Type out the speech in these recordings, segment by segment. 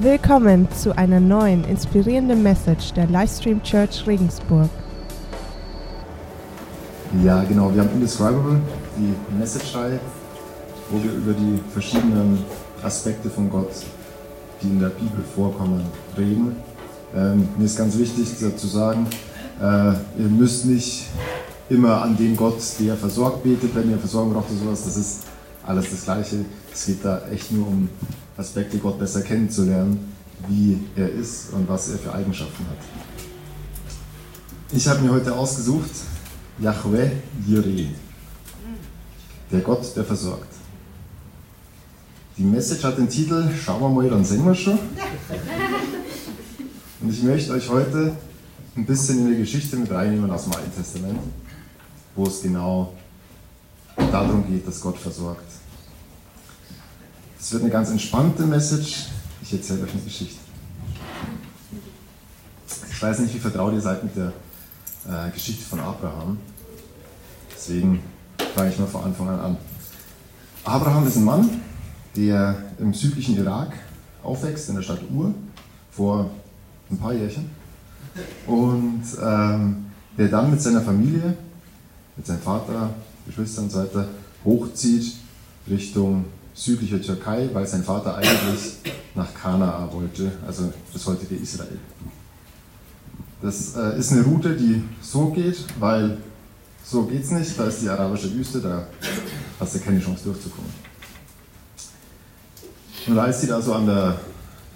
Willkommen zu einer neuen inspirierenden Message der Livestream Church Regensburg. Ja, genau. Wir haben Indescribable, die Message-Reihe, wo wir über die verschiedenen Aspekte von Gott, die in der Bibel vorkommen, reden. Ähm, mir ist ganz wichtig zu sagen, äh, ihr müsst nicht immer an den Gott, der versorgt, betet, wenn ihr Versorgung braucht oder sowas. Das ist alles das Gleiche. Es geht da echt nur um Aspekte, Gott besser kennenzulernen, wie er ist und was er für Eigenschaften hat. Ich habe mir heute ausgesucht, Yahweh Jireh, der Gott, der versorgt. Die Message hat den Titel, schauen wir mal, dann sehen wir schon. Und ich möchte euch heute ein bisschen in die Geschichte mit reinnehmen aus dem Alten Testament, wo es genau darum geht, dass Gott versorgt. Es wird eine ganz entspannte Message. Ich erzähle euch eine Geschichte. Ich weiß nicht, wie vertraut ihr seid mit der äh, Geschichte von Abraham. Deswegen fange ich mal von Anfang an an. Abraham ist ein Mann, der im südlichen Irak aufwächst, in der Stadt Ur, vor ein paar Jährchen. Und ähm, der dann mit seiner Familie, mit seinem Vater, Geschwistern und so weiter, hochzieht Richtung südliche Türkei, weil sein Vater eigentlich nach Kanaa wollte, also das heutige Israel. Das äh, ist eine Route, die so geht, weil so geht es nicht, da ist die arabische Wüste, da hast du keine Chance durchzukommen. Und als sie da so an der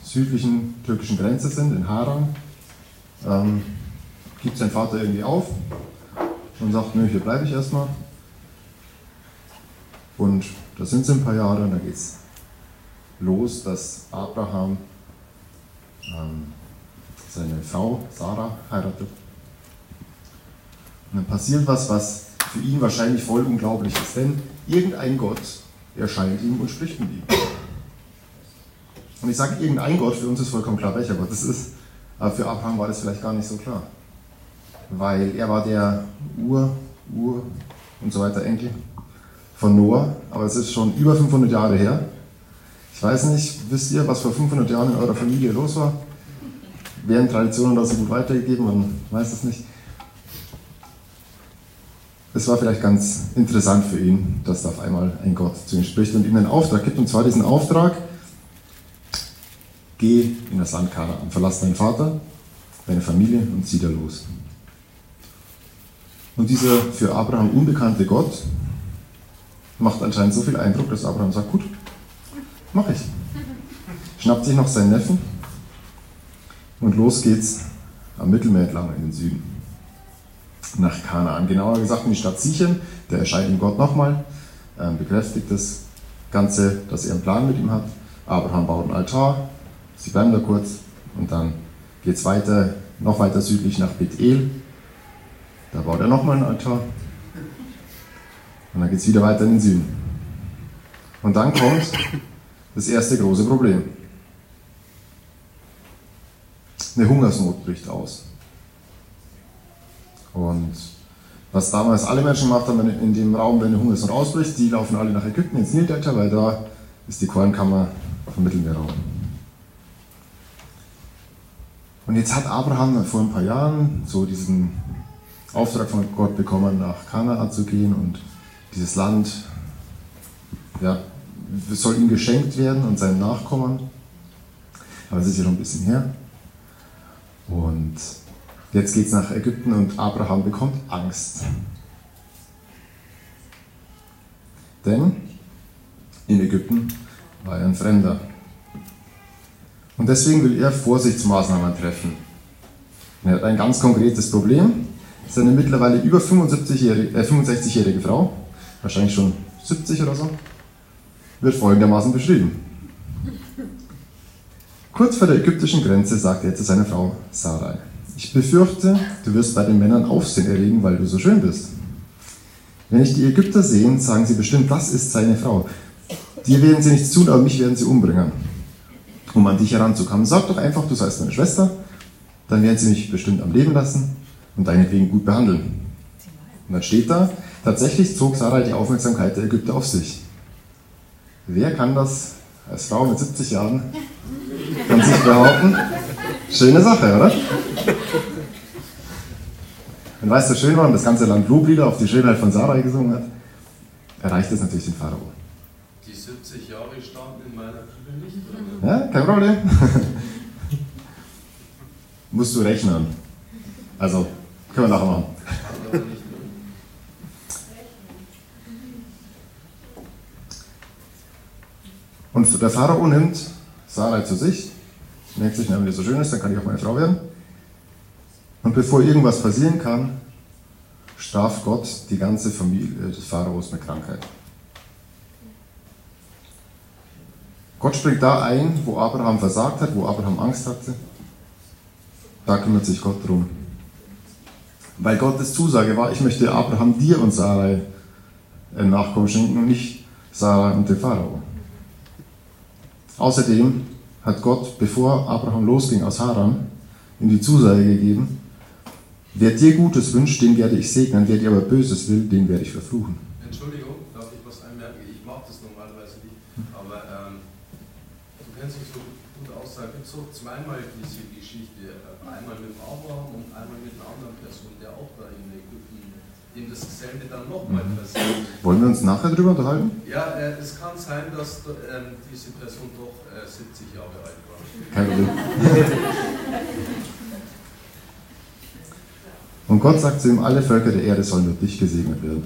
südlichen türkischen Grenze sind, in Haran, ähm, gibt sein Vater irgendwie auf und sagt, nö, hier bleibe ich erstmal. Und da sind sie ein paar Jahre und da geht es los, dass Abraham ähm, seine Frau Sarah heiratet. Und dann passiert was, was für ihn wahrscheinlich voll unglaublich ist, denn irgendein Gott erscheint ihm und spricht mit ihm. Und ich sage irgendein Gott, für uns ist vollkommen klar, welcher Gott das ist, aber für Abraham war das vielleicht gar nicht so klar. Weil er war der Ur, Ur und so weiter Enkel von Noah, aber es ist schon über 500 Jahre her. Ich weiß nicht, wisst ihr, was vor 500 Jahren in eurer Familie los war? Werden Traditionen da so gut weitergegeben? Man weiß es nicht. Es war vielleicht ganz interessant für ihn, dass da auf einmal ein Gott zu ihm spricht und ihm einen Auftrag gibt. Und zwar diesen Auftrag, geh in das Land Kanaan, verlass deinen Vater, deine Familie und zieh da los. Und dieser für Abraham unbekannte Gott macht anscheinend so viel Eindruck, dass Abraham sagt, gut, mach ich. Schnappt sich noch seinen Neffen und los geht's am Mittelmeer entlang in den Süden. Nach Kanaan, genauer gesagt in die Stadt Sichem. Der erscheint ihm Gott nochmal, äh, bekräftigt das Ganze, dass er einen Plan mit ihm hat. Abraham baut einen Altar, sie bleiben da kurz und dann geht es weiter, noch weiter südlich nach Bethel. Da baut er nochmal einen Altar und dann geht es wieder weiter in den Süden. Und dann kommt das erste große Problem. Eine Hungersnot bricht aus. Und was damals alle Menschen gemacht haben in dem Raum, wenn eine Hungersnot ausbricht, die laufen alle nach Ägypten ins Nildelta, weil da ist die Kornkammer vom Mittelmeerraum. Und jetzt hat Abraham vor ein paar Jahren so diesen Auftrag von Gott bekommen, nach Kanaan zu gehen und dieses Land ja, soll ihm geschenkt werden und seinen Nachkommen. Aber es ist ja schon ein bisschen her. Und jetzt geht es nach Ägypten und Abraham bekommt Angst. Denn in Ägypten war er ein Fremder. Und deswegen will er Vorsichtsmaßnahmen treffen. Er hat ein ganz konkretes Problem. Seine mittlerweile über 75-jährige, äh, 65-jährige Frau wahrscheinlich schon 70 oder so, wird folgendermaßen beschrieben. Kurz vor der ägyptischen Grenze sagte er zu seiner Frau Sarai, ich befürchte, du wirst bei den Männern Aufsehen erregen, weil du so schön bist. Wenn ich die Ägypter sehen, sagen sie bestimmt, das ist seine Frau. Dir werden sie nichts tun, aber mich werden sie umbringen, um an dich heranzukommen. Sag doch einfach, du seist meine Schwester, dann werden sie mich bestimmt am Leben lassen und deinetwegen gut behandeln. Und dann steht da, Tatsächlich zog Sarah die Aufmerksamkeit der Ägypter auf sich. Wer kann das als Frau mit 70 Jahren von sich behaupten. Schöne Sache, oder? Und weißt du, schön war, und das ganze Land Loblieder auf die Schönheit von Sarai gesungen hat, erreicht es natürlich den Pharao. Die 70 Jahre standen in meiner Bibel nicht drin. Ja, kein Problem. Musst du rechnen. Also, können wir nachher machen. Stand aber nicht drin. Und der Pharao nimmt Sarai zu sich, merkt sich, wenn die so schön ist, dann kann ich auch meine Frau werden. Und bevor irgendwas passieren kann, straft Gott die ganze Familie des Pharaos mit Krankheit. Gott springt da ein, wo Abraham versagt hat, wo Abraham Angst hatte. Da kümmert sich Gott drum. Weil Gottes Zusage war, ich möchte Abraham dir und Sarai ein Nachkommen schenken und nicht Sarai und dem Pharao. Außerdem hat Gott, bevor Abraham losging aus Haran, ihm die Zusage gegeben, wer dir Gutes wünscht, den werde ich segnen, wer dir aber Böses will, den werde ich verfluchen. Entschuldigung, darf ich was einmerken? Ich mache das normalerweise nicht, aber ähm, du kennst dich so gut aus, da gibt es so zweimal diese Geschichte, einmal mit Abraham und einmal mit einer anderen Person, der auch da in Ägypten, dem dasselbe dann nochmal passiert. Wollen wir uns nachher drüber unterhalten? Ja, äh, es kann sein, dass ähm, diese Person doch äh, 70 Jahre alt war. Kein Problem. Und Gott sagt zu ihm, alle Völker der Erde sollen durch dich gesegnet werden.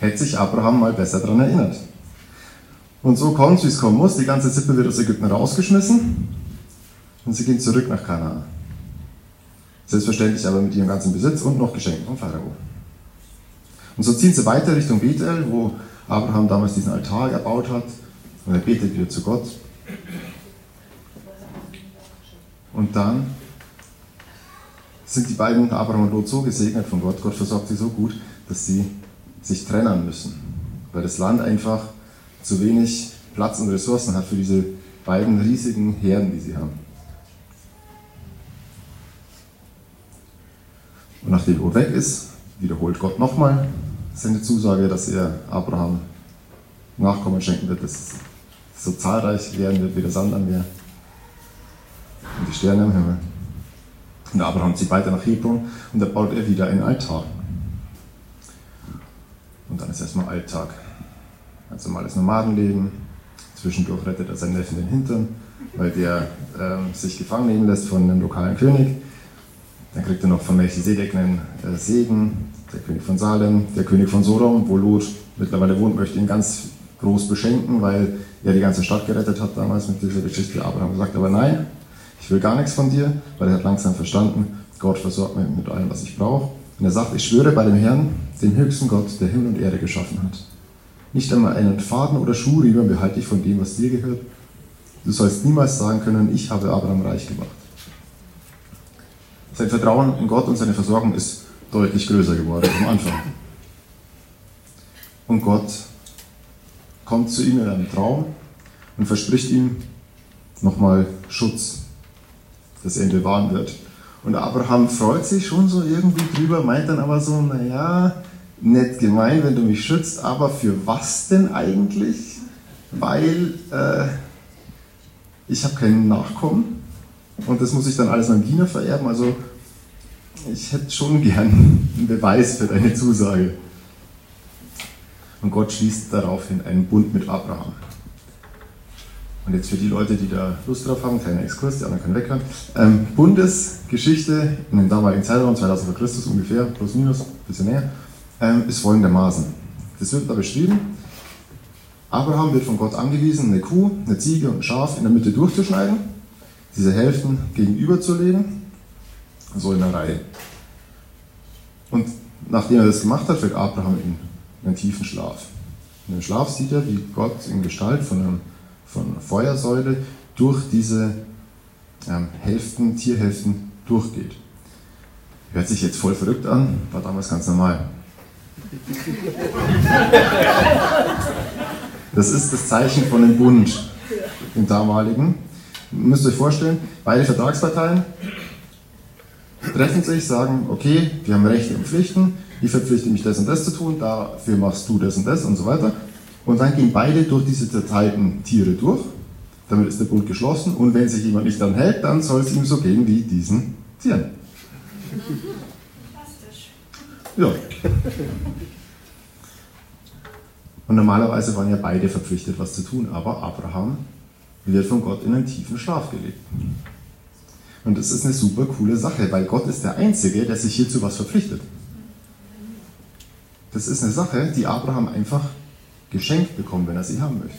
Hätte sich Abraham mal besser daran erinnert. Und so kommt, wie es kommen muss. Die ganze Sippe wird aus Ägypten rausgeschmissen und sie gehen zurück nach Kanaan. Selbstverständlich aber mit ihrem ganzen Besitz und noch Geschenken vom Pharao. Und so ziehen sie weiter Richtung Bethel, wo Abraham damals diesen Altar erbaut hat. Und er betet wieder zu Gott. Und dann sind die beiden, Abraham und Lot, so gesegnet von Gott. Gott versorgt sie so gut, dass sie sich trennen müssen. Weil das Land einfach zu wenig Platz und Ressourcen hat für diese beiden riesigen Herden, die sie haben. Und nachdem Lot weg ist, wiederholt Gott nochmal seine Zusage, dass er Abraham Nachkommen schenken wird, dass es so zahlreich werden wird wie der Sand am Meer und die Sterne am Himmel. Und Abraham zieht weiter nach Hebron und da baut er wieder einen Altar. Und dann ist erstmal Alltag. Ganz normales Nomadenleben. Zwischendurch rettet er seinen Neffen den Hintern, weil der ähm, sich gefangen nehmen lässt von einem lokalen König. Dann kriegt er noch von Melchisedek einen äh, Segen, der König von Salem, der König von Sodom, wo Lot mittlerweile wohnt, möchte ihn ganz groß beschenken, weil er die ganze Stadt gerettet hat damals mit dieser Geschichte. Abraham sagt aber nein, ich will gar nichts von dir, weil er hat langsam verstanden, Gott versorgt mich mit allem, was ich brauche. Und er sagt, ich schwöre bei dem Herrn, dem höchsten Gott, der Himmel und Erde geschaffen hat. Nicht einmal einen Faden oder Schuhriemen behalte ich von dem, was dir gehört. Du sollst niemals sagen können, ich habe Abraham reich gemacht. Sein Vertrauen in Gott und seine Versorgung ist deutlich größer geworden am Anfang. Und Gott kommt zu ihm in einem Traum und verspricht ihm nochmal Schutz, dass er ihn bewahren wird. Und Abraham freut sich schon so irgendwie drüber, meint dann aber so, naja, nett gemein, wenn du mich schützt, aber für was denn eigentlich? Weil äh, ich habe keinen Nachkommen und das muss ich dann alles meinem Diener vererben, also ich hätte schon gern einen Beweis für deine Zusage. Und Gott schließt daraufhin einen Bund mit Abraham. Und jetzt für die Leute, die da Lust drauf haben, kleiner Exkurs, die anderen können weghören. Ähm, Bundesgeschichte in dem damaligen Zeitraum, 2000 vor Christus ungefähr, plus minus, bisschen näher, ähm, ist folgendermaßen. Das wird da beschrieben. Abraham wird von Gott angewiesen, eine Kuh, eine Ziege und ein Schaf in der Mitte durchzuschneiden, diese Hälften gegenüberzulegen, so in einer Reihe. Und nachdem er das gemacht hat, fällt Abraham in einen tiefen Schlaf. In dem Schlaf sieht er, wie Gott in Gestalt von, einem, von einer Feuersäule durch diese ähm, Hälften, Tierhälften durchgeht. Hört sich jetzt voll verrückt an, war damals ganz normal. Das ist das Zeichen von dem Bund, dem damaligen. Ihr müsst euch vorstellen, beide Vertragsparteien treffen sich, sagen, okay, wir haben Rechte und Pflichten, ich verpflichte mich das und das zu tun, dafür machst du das und das und so weiter. Und dann gehen beide durch diese zerteilten Tiere durch Damit ist der Bund geschlossen und wenn sich jemand nicht daran hält, dann soll es ihm so gehen wie diesen Tieren. Ja. Und normalerweise waren ja beide verpflichtet, was zu tun, aber Abraham wird von Gott in einen tiefen Schlaf gelegt. Und das ist eine super coole Sache, weil Gott ist der Einzige, der sich hierzu was verpflichtet. Das ist eine Sache, die Abraham einfach geschenkt bekommt, wenn er sie haben möchte.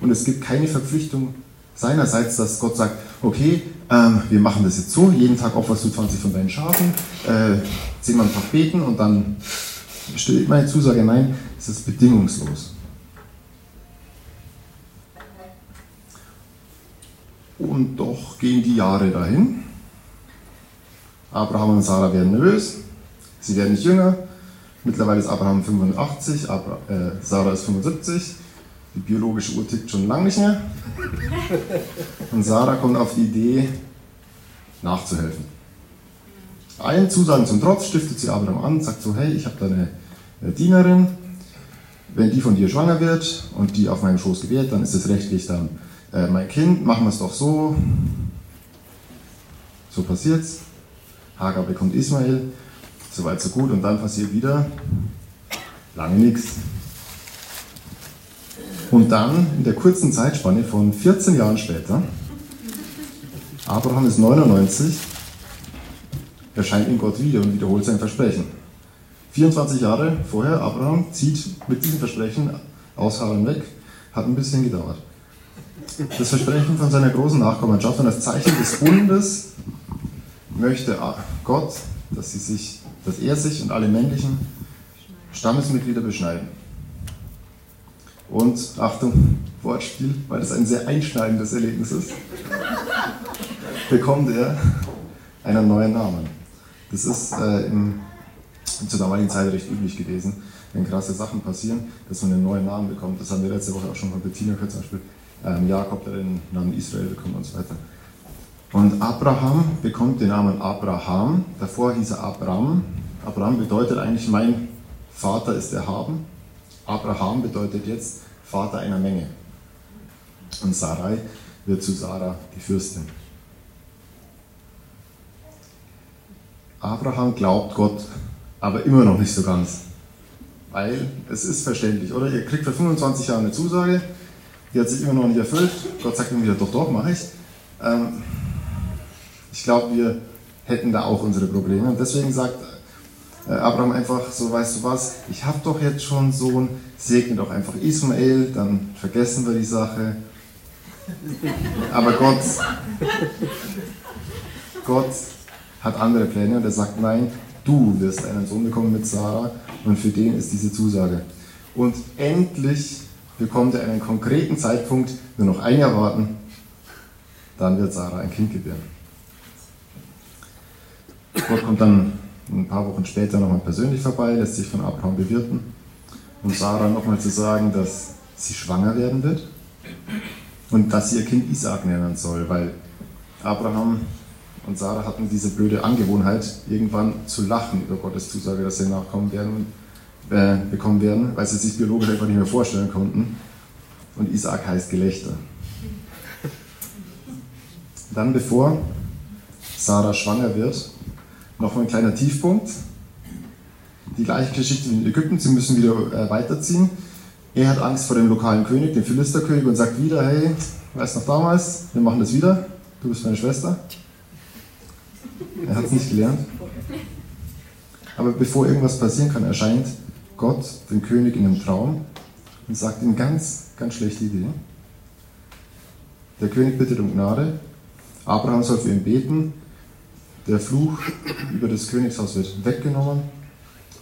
Und es gibt keine Verpflichtung seinerseits, dass Gott sagt, okay, ähm, wir machen das jetzt so, jeden Tag opferst du 20 von deinen Schafen, äh, zehnmal am Tag beten und dann stellt meine Zusage, nein, es ist bedingungslos. Und doch gehen die Jahre dahin. Abraham und Sarah werden nervös, sie werden nicht jünger. Mittlerweile ist Abraham 85, Abra äh, Sarah ist 75. Die biologische Uhr tickt schon lange nicht mehr. Und Sarah kommt auf die Idee, nachzuhelfen. Allen Zusagen zum Trotz stiftet sie Abraham an, sagt so, hey, ich habe da eine Dienerin, wenn die von dir schwanger wird und die auf meinem Schoß gebärt, dann ist es rechtlich dann äh, mein Kind, machen wir es doch so. So passiert's. Hagar bekommt Ismael, soweit so gut und dann passiert wieder lange nichts. Und dann in der kurzen Zeitspanne von 14 Jahren später, Abraham ist 99, erscheint ihm Gott wieder und wiederholt sein Versprechen. 24 Jahre vorher, Abraham zieht mit diesem Versprechen aus Haran weg, hat ein bisschen gedauert. Das Versprechen von seiner großen Nachkommenschaft und das Zeichen des Bundes möchte Gott, dass, sie sich, dass er sich und alle männlichen Stammesmitglieder beschneiden. Und Achtung, Wortspiel, weil das ein sehr einschneidendes Erlebnis ist, bekommt er einen neuen Namen. Das ist äh, im, zur damaligen Zeit recht üblich gewesen, wenn krasse Sachen passieren, dass man einen neuen Namen bekommt. Das haben wir letzte Woche auch schon von Bettina zum Beispiel ähm, Jakob, der den Namen Israel bekommt und so weiter. Und Abraham bekommt den Namen Abraham. Davor hieß er Abram. Abraham bedeutet eigentlich, mein Vater ist erhaben. Abraham bedeutet jetzt Vater einer Menge. Und Sarai wird zu Sarah die Fürstin. Abraham glaubt Gott, aber immer noch nicht so ganz. Weil es ist verständlich, oder? Ihr kriegt für 25 Jahre eine Zusage, die hat sich immer noch nicht erfüllt. Gott sagt ihm wieder, doch, doch, mache ich. Ähm, ich glaube, wir hätten da auch unsere Probleme. Und deswegen sagt äh, Abraham einfach so, weißt du was, ich habe doch jetzt schon einen Sohn, segne doch einfach Ismael, dann vergessen wir die Sache. Aber Gott, Gott hat andere Pläne und er sagt, nein, du wirst einen Sohn bekommen mit Sarah und für den ist diese Zusage. Und endlich bekommt er einen konkreten Zeitpunkt, nur noch ein Jahr warten, dann wird Sarah ein Kind gebären. Gott kommt dann ein paar Wochen später nochmal persönlich vorbei, lässt sich von Abraham bewirten, um Sarah nochmal zu sagen, dass sie schwanger werden wird und dass sie ihr Kind Isaac nennen soll, weil Abraham und Sarah hatten diese blöde Angewohnheit, irgendwann zu lachen über Gottes Zusage, dass sie nachkommen werden. und äh, bekommen werden, weil sie sich biologisch einfach nicht mehr vorstellen konnten. Und Isaac heißt Gelächter. Dann, bevor Sarah schwanger wird, noch ein kleiner Tiefpunkt. Die gleiche Geschichte wie in Ägypten, sie müssen wieder äh, weiterziehen. Er hat Angst vor dem lokalen König, dem Philisterkönig, und sagt wieder: Hey, weißt noch damals, wir machen das wieder, du bist meine Schwester. Er hat es nicht gelernt. Aber bevor irgendwas passieren kann, erscheint Gott dem König in einem Traum und sagt ihm ganz, ganz schlechte Idee. Der König bittet um Gnade. Abraham soll für ihn beten. Der Fluch über das Königshaus wird weggenommen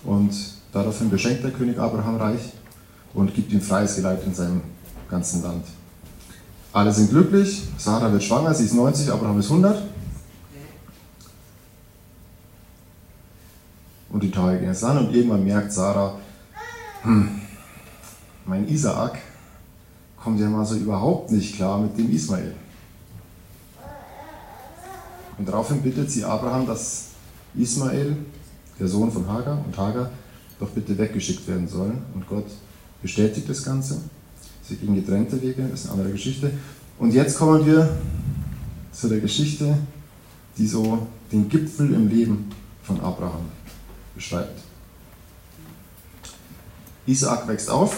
und daraufhin beschenkt der König Abraham reich und gibt ihm freies Geleit in seinem ganzen Land. Alle sind glücklich, Sarah wird schwanger, sie ist 90, Abraham ist 100. Und die Tage gehen es an und irgendwann merkt Sarah, hm, mein Isaak kommt ja mal so überhaupt nicht klar mit dem Ismael. Und daraufhin bittet sie Abraham, dass Ismael, der Sohn von Hagar und Hagar, doch bitte weggeschickt werden sollen. Und Gott bestätigt das Ganze. Sie gingen getrennte Wege, das ist eine andere Geschichte. Und jetzt kommen wir zu der Geschichte, die so den Gipfel im Leben von Abraham beschreibt. Isaak wächst auf.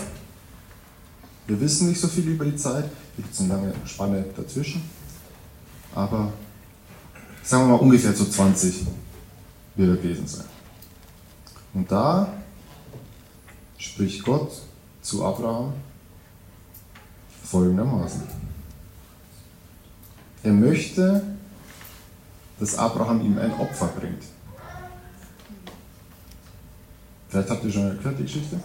Wir wissen nicht so viel über die Zeit. Hier gibt es eine lange Spanne dazwischen. Aber sagen wir mal ungefähr zu 20 wird er gewesen sein. Und da spricht Gott zu Abraham folgendermaßen. Er möchte, dass Abraham ihm ein Opfer bringt. Vielleicht habt ihr schon gehört die Geschichte.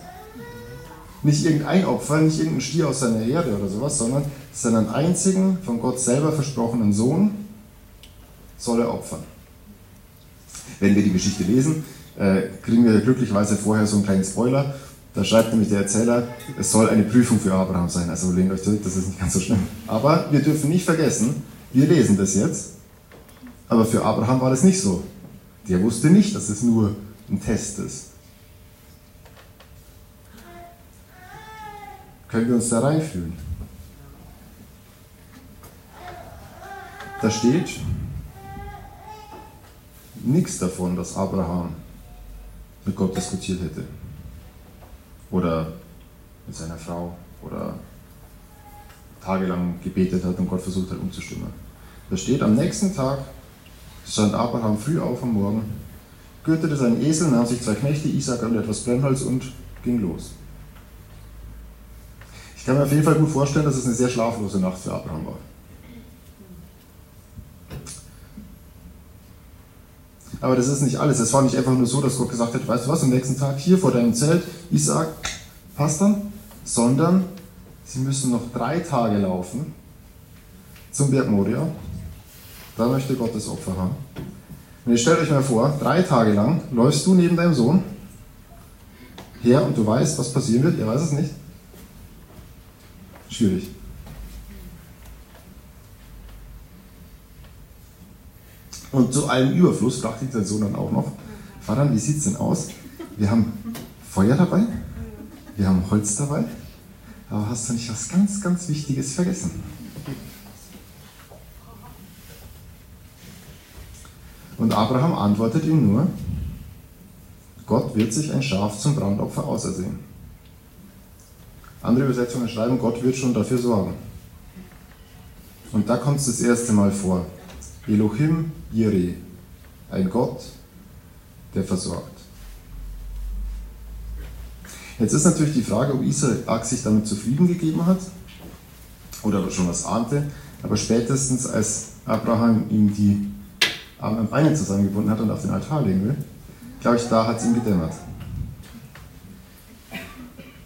Nicht irgendein Opfer, nicht irgendein Stier aus seiner Herde oder sowas, sondern seinen einzigen von Gott selber versprochenen Sohn soll er opfern. Wenn wir die Geschichte lesen, äh, kriegen wir glücklicherweise vorher so einen kleinen Spoiler. Da schreibt nämlich der Erzähler, es soll eine Prüfung für Abraham sein. Also lehnt euch zurück, das ist nicht ganz so schlimm. Aber wir dürfen nicht vergessen, wir lesen das jetzt, aber für Abraham war das nicht so. Der wusste nicht, dass es nur ein Test ist. Können wir uns da reinfühlen? Da steht nichts davon, dass Abraham mit Gott diskutiert hätte. Oder mit seiner Frau. Oder tagelang gebetet hat und Gott versucht hat umzustimmen. Da steht, am nächsten Tag stand Abraham früh auf am Morgen, gürtete seinen Esel, nahm sich zwei Knechte, Isaac und etwas Brennholz und ging los kann mir auf jeden Fall gut vorstellen, dass es eine sehr schlaflose Nacht für Abraham war. Aber das ist nicht alles. Es war nicht einfach nur so, dass Gott gesagt hat, weißt du was, am nächsten Tag hier vor deinem Zelt, Isaac, passt dann, sondern sie müssen noch drei Tage laufen zum Berg Moria. Da möchte Gott das Opfer haben. Und jetzt stellt euch mal vor, drei Tage lang läufst du neben deinem Sohn her und du weißt, was passieren wird, er weiß es nicht. Schwierig. Und zu allem Überfluss fragte ich den Sohn dann auch noch, Vater, wie sieht es denn aus? Wir haben Feuer dabei, wir haben Holz dabei, aber hast du nicht was ganz, ganz Wichtiges vergessen? Und Abraham antwortet ihm nur, Gott wird sich ein Schaf zum Brandopfer ausersehen. Andere Übersetzungen schreiben, Gott wird schon dafür sorgen. Und da kommt es das erste Mal vor. Elohim Jireh, ein Gott, der versorgt. Jetzt ist natürlich die Frage, ob Isaac sich damit zufrieden gegeben hat oder schon was ahnte, aber spätestens als Abraham ihm die Arme und Beine zusammengebunden hat und auf den Altar legen will, glaube ich, da hat es ihm gedämmert.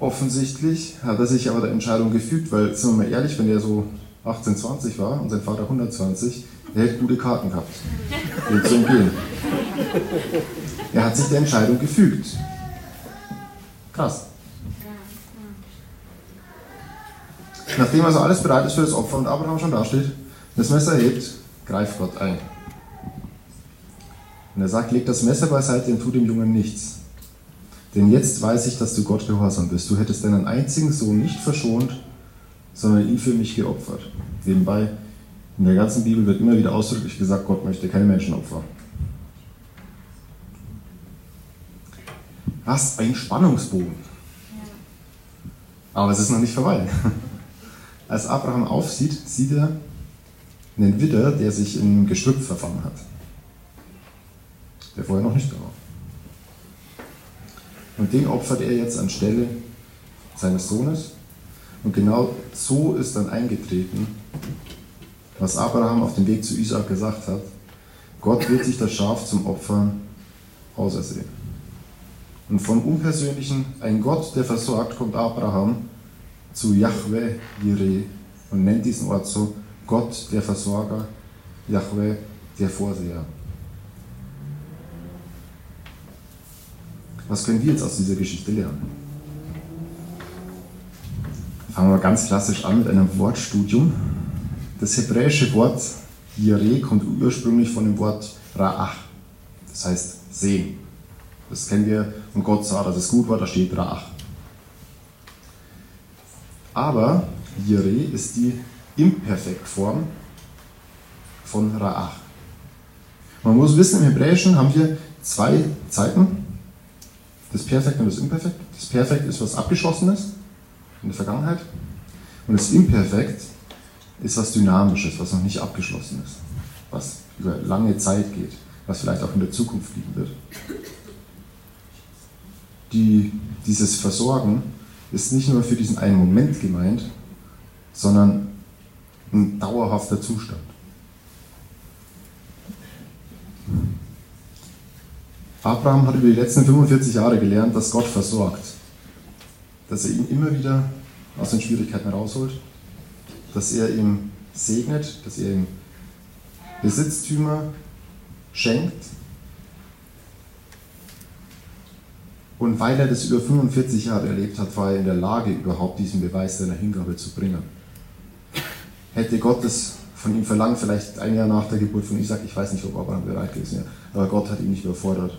Offensichtlich hat er sich aber der Entscheidung gefügt, weil, sind wir mal ehrlich, wenn er so 18, 20 war und sein Vater 120, er hätte gute Karten gehabt, ihm zu. Er hat sich der Entscheidung gefügt. Krass. Nachdem also alles bereit ist für das Opfer und Abraham schon dasteht, das Messer hebt, greift Gott ein. Und er sagt, leg das Messer beiseite und tu dem Jungen nichts. Denn jetzt weiß ich, dass du Gott gehorsam bist. Du hättest deinen einzigen Sohn nicht verschont, sondern ihn für mich geopfert. Nebenbei, in der ganzen Bibel wird immer wieder ausdrücklich gesagt, Gott möchte keine Menschenopfer. Was ein Spannungsbogen. Aber es ist noch nicht vorbei. Als Abraham aufsieht, sieht er einen Widder, der sich im Gestrüpp verfangen hat. Der vorher noch nicht da war. Und den opfert er jetzt anstelle seines Sohnes. Und genau so ist dann eingetreten, was Abraham auf dem Weg zu Isaac gesagt hat. Gott wird sich das Schaf zum Opfern ausersehen. Und vom Unpersönlichen, ein Gott, der versorgt, kommt Abraham zu Yahweh Jireh und nennt diesen Ort so Gott, der Versorger, Yahweh, der Vorseher. Was können wir jetzt aus dieser Geschichte lernen? Fangen wir ganz klassisch an mit einem Wortstudium. Das hebräische Wort Yireh kommt ursprünglich von dem Wort Ra'ach, das heißt sehen. Das kennen wir und Gott sah, dass es gut war, da steht Ra'ach. Aber Jireh ist die Imperfektform von Ra'ach. Man muss wissen, im Hebräischen haben wir zwei Zeiten, das Perfekt und das Imperfekt. Das Perfekt ist was Abgeschlossenes in der Vergangenheit und das Imperfekt ist was Dynamisches, was noch nicht abgeschlossen ist, was über lange Zeit geht, was vielleicht auch in der Zukunft liegen wird. Die, dieses Versorgen ist nicht nur für diesen einen Moment gemeint, sondern ein dauerhafter Zustand. Abraham hat über die letzten 45 Jahre gelernt, dass Gott versorgt, dass er ihn immer wieder aus den Schwierigkeiten rausholt, dass er ihm segnet, dass er ihm Besitztümer schenkt. Und weil er das über 45 Jahre erlebt hat, war er in der Lage, überhaupt diesen Beweis seiner Hingabe zu bringen. Hätte Gott es von ihm verlangt, vielleicht ein Jahr nach der Geburt von Isaac, ich weiß nicht, ob Abraham bereit gewesen wäre, aber Gott hat ihn nicht überfordert.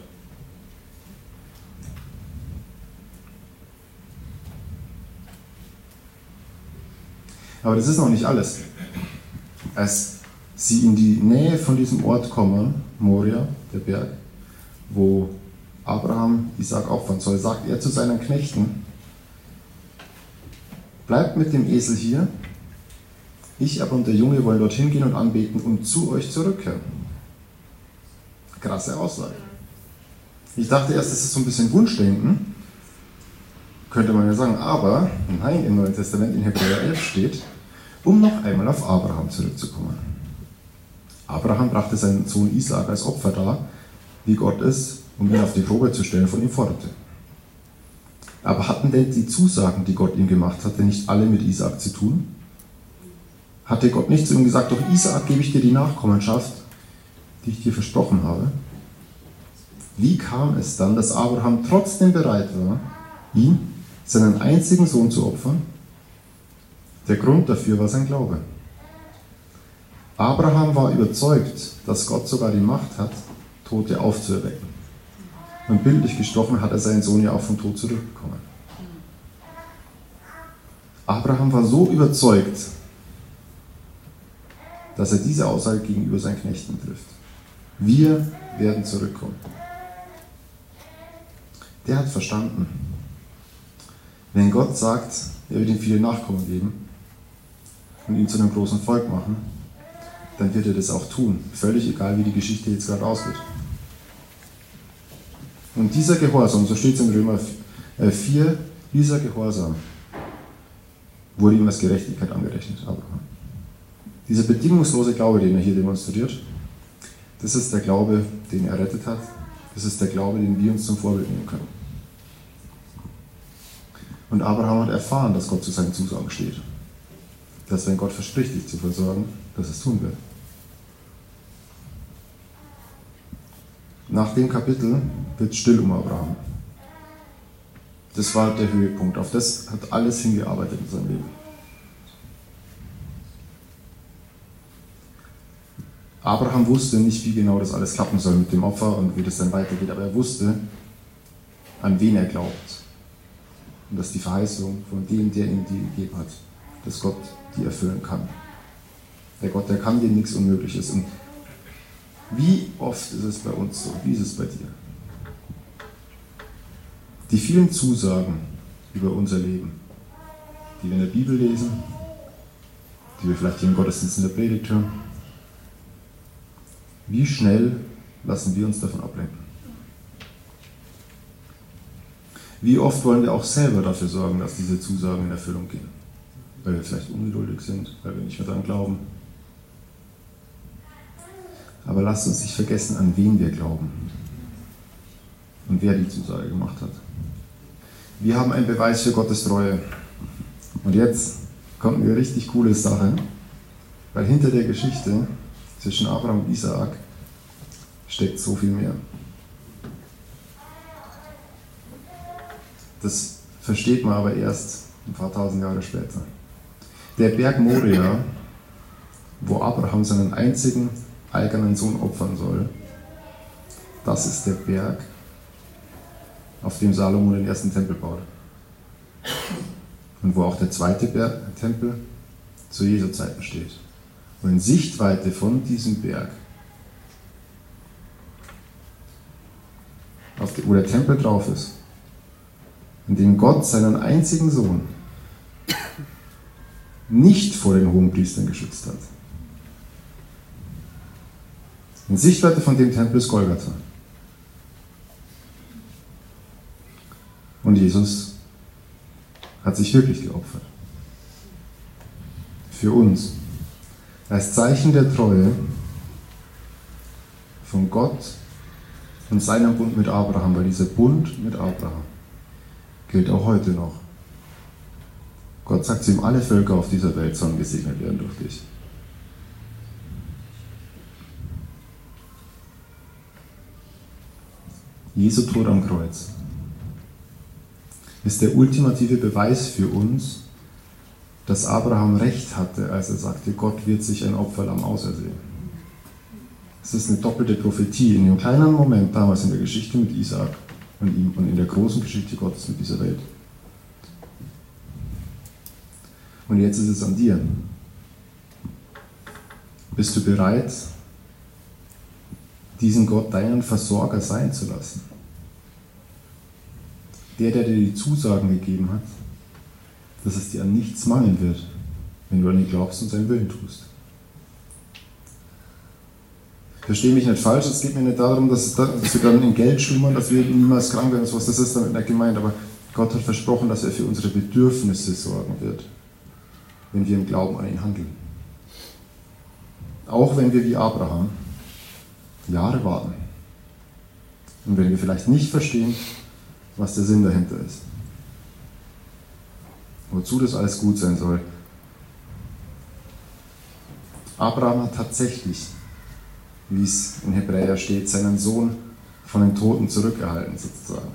Aber das ist noch nicht alles. Als sie in die Nähe von diesem Ort kommen, Moria, der Berg, wo Abraham Isaac opfern soll, sagt er zu seinen Knechten, bleibt mit dem Esel hier, ich aber und der Junge wollen dorthin gehen und anbeten und zu euch zurückkehren. Krasse Aussage. Ich dachte erst, das ist so ein bisschen Wunschdenken, könnte man ja sagen, aber nein, im Neuen Testament in Hebräer 11 steht, um noch einmal auf Abraham zurückzukommen. Abraham brachte seinen Sohn Isaac als Opfer dar, wie Gott es, um ihn auf die Probe zu stellen, von ihm forderte. Aber hatten denn die Zusagen, die Gott ihm gemacht hatte, nicht alle mit Isaac zu tun? Hatte Gott nicht zu ihm gesagt, durch Isaac gebe ich dir die Nachkommenschaft, die ich dir versprochen habe? Wie kam es dann, dass Abraham trotzdem bereit war, ihn, seinen einzigen Sohn zu opfern? Der Grund dafür war sein Glaube. Abraham war überzeugt, dass Gott sogar die Macht hat, Tote aufzuerwecken. Und bildlich gesprochen hat er seinen Sohn ja auch vom Tod zurückbekommen. Abraham war so überzeugt, dass er diese Aussage gegenüber seinen Knechten trifft. Wir werden zurückkommen. Der hat verstanden, wenn Gott sagt, er wird ihm viele Nachkommen geben, und ihn zu einem großen Volk machen, dann wird er das auch tun. Völlig egal, wie die Geschichte jetzt gerade ausgeht. Und dieser Gehorsam, so steht es in Römer 4, äh, dieser Gehorsam wurde ihm als Gerechtigkeit angerechnet, Abraham. Dieser bedingungslose Glaube, den er hier demonstriert, das ist der Glaube, den er rettet hat. Das ist der Glaube, den wir uns zum Vorbild nehmen können. Und Abraham hat erfahren, dass Gott zu seinen Zusagen steht dass wenn Gott verspricht, dich zu versorgen, dass es tun wird. Nach dem Kapitel wird still um Abraham. Das war der Höhepunkt. Auf das hat alles hingearbeitet in seinem Leben. Abraham wusste nicht, wie genau das alles klappen soll mit dem Opfer und wie das dann weitergeht, aber er wusste, an wen er glaubt. Und dass die Verheißung von dem, der ihm die gegeben hat, dass Gott die erfüllen kann. Der Gott, der kann dir nichts Unmögliches. Und wie oft ist es bei uns so? Wie ist es bei dir? Die vielen Zusagen über unser Leben, die wir in der Bibel lesen, die wir vielleicht hier im Gottesdienst in der Predigt hören, wie schnell lassen wir uns davon ablenken? Wie oft wollen wir auch selber dafür sorgen, dass diese Zusagen in Erfüllung gehen? weil wir vielleicht ungeduldig sind, weil wir nicht mehr daran glauben. Aber lasst uns nicht vergessen, an wen wir glauben und wer die Zusage gemacht hat. Wir haben einen Beweis für Gottes Treue. Und jetzt kommt eine richtig coole Sache, weil hinter der Geschichte zwischen Abraham und Isaak steckt so viel mehr. Das versteht man aber erst ein paar tausend Jahre später. Der Berg Moria, wo Abraham seinen einzigen eigenen Sohn opfern soll, das ist der Berg, auf dem Salomo den ersten Tempel baut. und wo auch der zweite Berg, Tempel zu Jesu Zeiten steht. Und in Sichtweite von diesem Berg, die, wo der Tempel drauf ist, in dem Gott seinen einzigen Sohn nicht vor den Hohenpriestern geschützt hat. In Sichtweite von dem Tempel ist Golgatha. Und Jesus hat sich wirklich geopfert. Für uns. Als Zeichen der Treue von Gott und seinem Bund mit Abraham, weil dieser Bund mit Abraham gilt auch heute noch. Gott sagt zu ihm, alle Völker auf dieser Welt sollen gesegnet werden durch dich. Jesu Tod am Kreuz ist der ultimative Beweis für uns, dass Abraham recht hatte, als er sagte, Gott wird sich ein Opferlamm ausersehen. Es ist eine doppelte Prophetie in dem kleinen Moment damals in der Geschichte mit Isaak und ihm und in der großen Geschichte Gottes mit dieser Welt. Und jetzt ist es an dir. Bist du bereit, diesen Gott deinen Versorger sein zu lassen? Der, der dir die Zusagen gegeben hat, dass es dir an nichts mangeln wird, wenn du an ihn glaubst und seinen Willen tust. Verstehe mich nicht falsch, es geht mir nicht darum, dass, dass wir dann in Geld schlummern, dass wir niemals krank werden, sowas, das ist damit nicht gemeint, aber Gott hat versprochen, dass er für unsere Bedürfnisse sorgen wird, wenn wir im Glauben an ihn handeln. Auch wenn wir wie Abraham Jahre warten und wenn wir vielleicht nicht verstehen, was der Sinn dahinter ist. Wozu das alles gut sein soll. Abraham hat tatsächlich, wie es in Hebräer steht, seinen Sohn von den Toten zurückerhalten, sozusagen.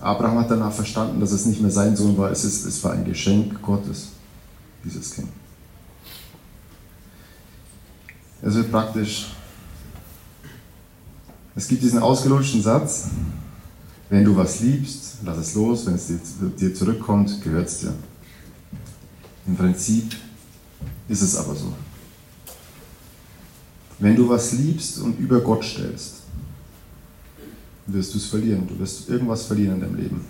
Abraham hat danach verstanden, dass es nicht mehr sein Sohn war, es, ist, es war ein Geschenk Gottes, dieses Kind. Es wird praktisch es gibt diesen ausgelutschten Satz, wenn du was liebst, lass es los, wenn es dir, zurückkommt, gehört es dir. Im Prinzip ist es aber so. Wenn du was liebst und über Gott stellst, wirst du es verlieren. Du wirst irgendwas verlieren in deinem Leben.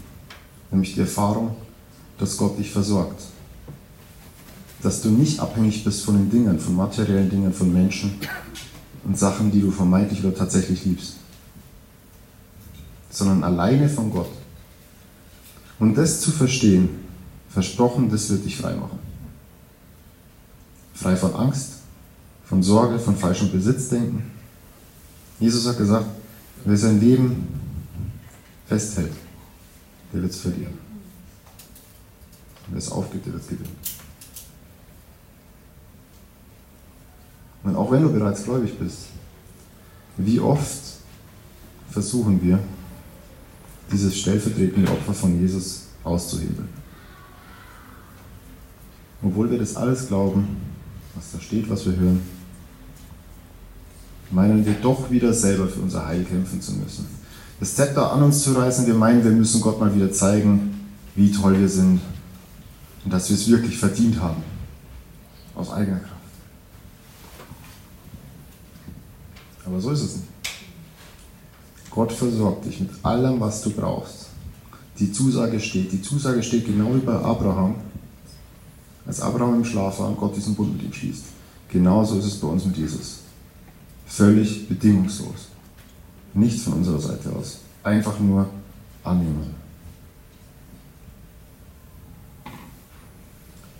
Nämlich die Erfahrung, dass Gott dich versorgt. Dass du nicht abhängig bist von den Dingen, von materiellen Dingen, von Menschen und Sachen, die du vermeintlich oder tatsächlich liebst sondern alleine von Gott. Und das zu verstehen, versprochen, das wird dich frei machen. Frei von Angst, von Sorge, von falschem Besitzdenken. Jesus hat gesagt, wer sein Leben festhält, der wird es verlieren. Wer es aufgibt, der wird es gewinnen. Und auch wenn du bereits gläubig bist, wie oft versuchen wir, dieses stellvertretende Opfer von Jesus auszuhebeln. Obwohl wir das alles glauben, was da steht, was wir hören, meinen wir doch wieder selber für unser Heil kämpfen zu müssen. Das Zepter an uns zu reißen, wir meinen, wir müssen Gott mal wieder zeigen, wie toll wir sind und dass wir es wirklich verdient haben. Aus eigener Kraft. Aber so ist es nicht. Gott versorgt dich mit allem, was du brauchst. Die Zusage steht. Die Zusage steht genau wie bei Abraham. Als Abraham im Schlaf war und Gott diesen Bund mit ihm schließt. Genauso ist es bei uns mit Jesus. Völlig bedingungslos. Nichts von unserer Seite aus. Einfach nur annehmen.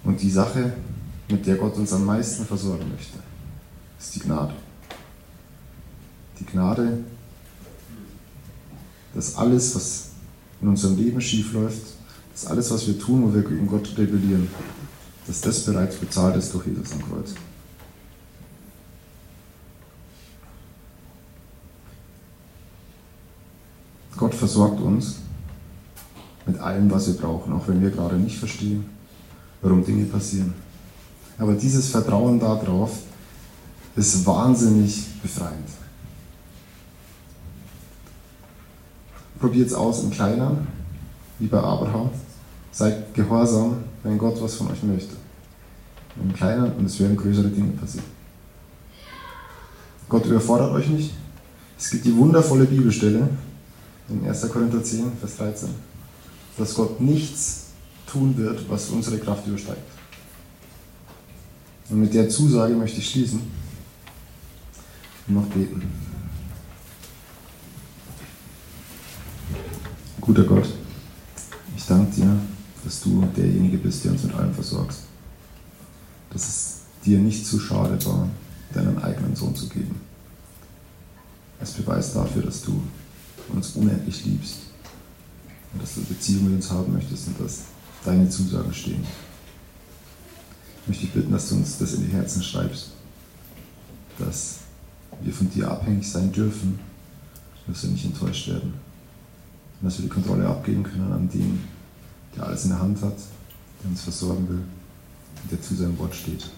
Und die Sache, mit der Gott uns am meisten versorgen möchte, ist die Gnade. Die Gnade, dass alles, was in unserem Leben schief läuft, dass alles, was wir tun, wo wir gegen Gott rebellieren, dass das bereits bezahlt ist durch Jesus am Kreuz. Gott versorgt uns mit allem, was wir brauchen, auch wenn wir gerade nicht verstehen, warum Dinge passieren. Aber dieses Vertrauen darauf ist wahnsinnig befreiend. Probiert es aus im Kleineren. wie bei Abraham. Seid gehorsam, wenn Gott was von euch möchte. Im Kleinen und es werden größere Dinge passieren. Gott überfordert euch nicht. Es gibt die wundervolle Bibelstelle in 1. Korinther 10, Vers 13, dass Gott nichts tun wird, was unsere Kraft übersteigt. Und mit der Zusage möchte ich schließen und noch beten. Guter Gott, ich danke dir, dass du derjenige bist, der uns mit allem versorgst. Dass es dir nicht zu schade war, deinen eigenen Sohn zu geben. Als Beweis dafür, dass du uns unendlich liebst und dass du Beziehung mit uns haben möchtest und dass deine Zusagen stehen. Ich möchte dich bitten, dass du uns das in die Herzen schreibst, dass wir von dir abhängig sein dürfen, dass wir nicht enttäuscht werden und dass wir die Kontrolle abgeben können an den, der alles in der Hand hat, der uns versorgen will und der zu seinem Wort steht.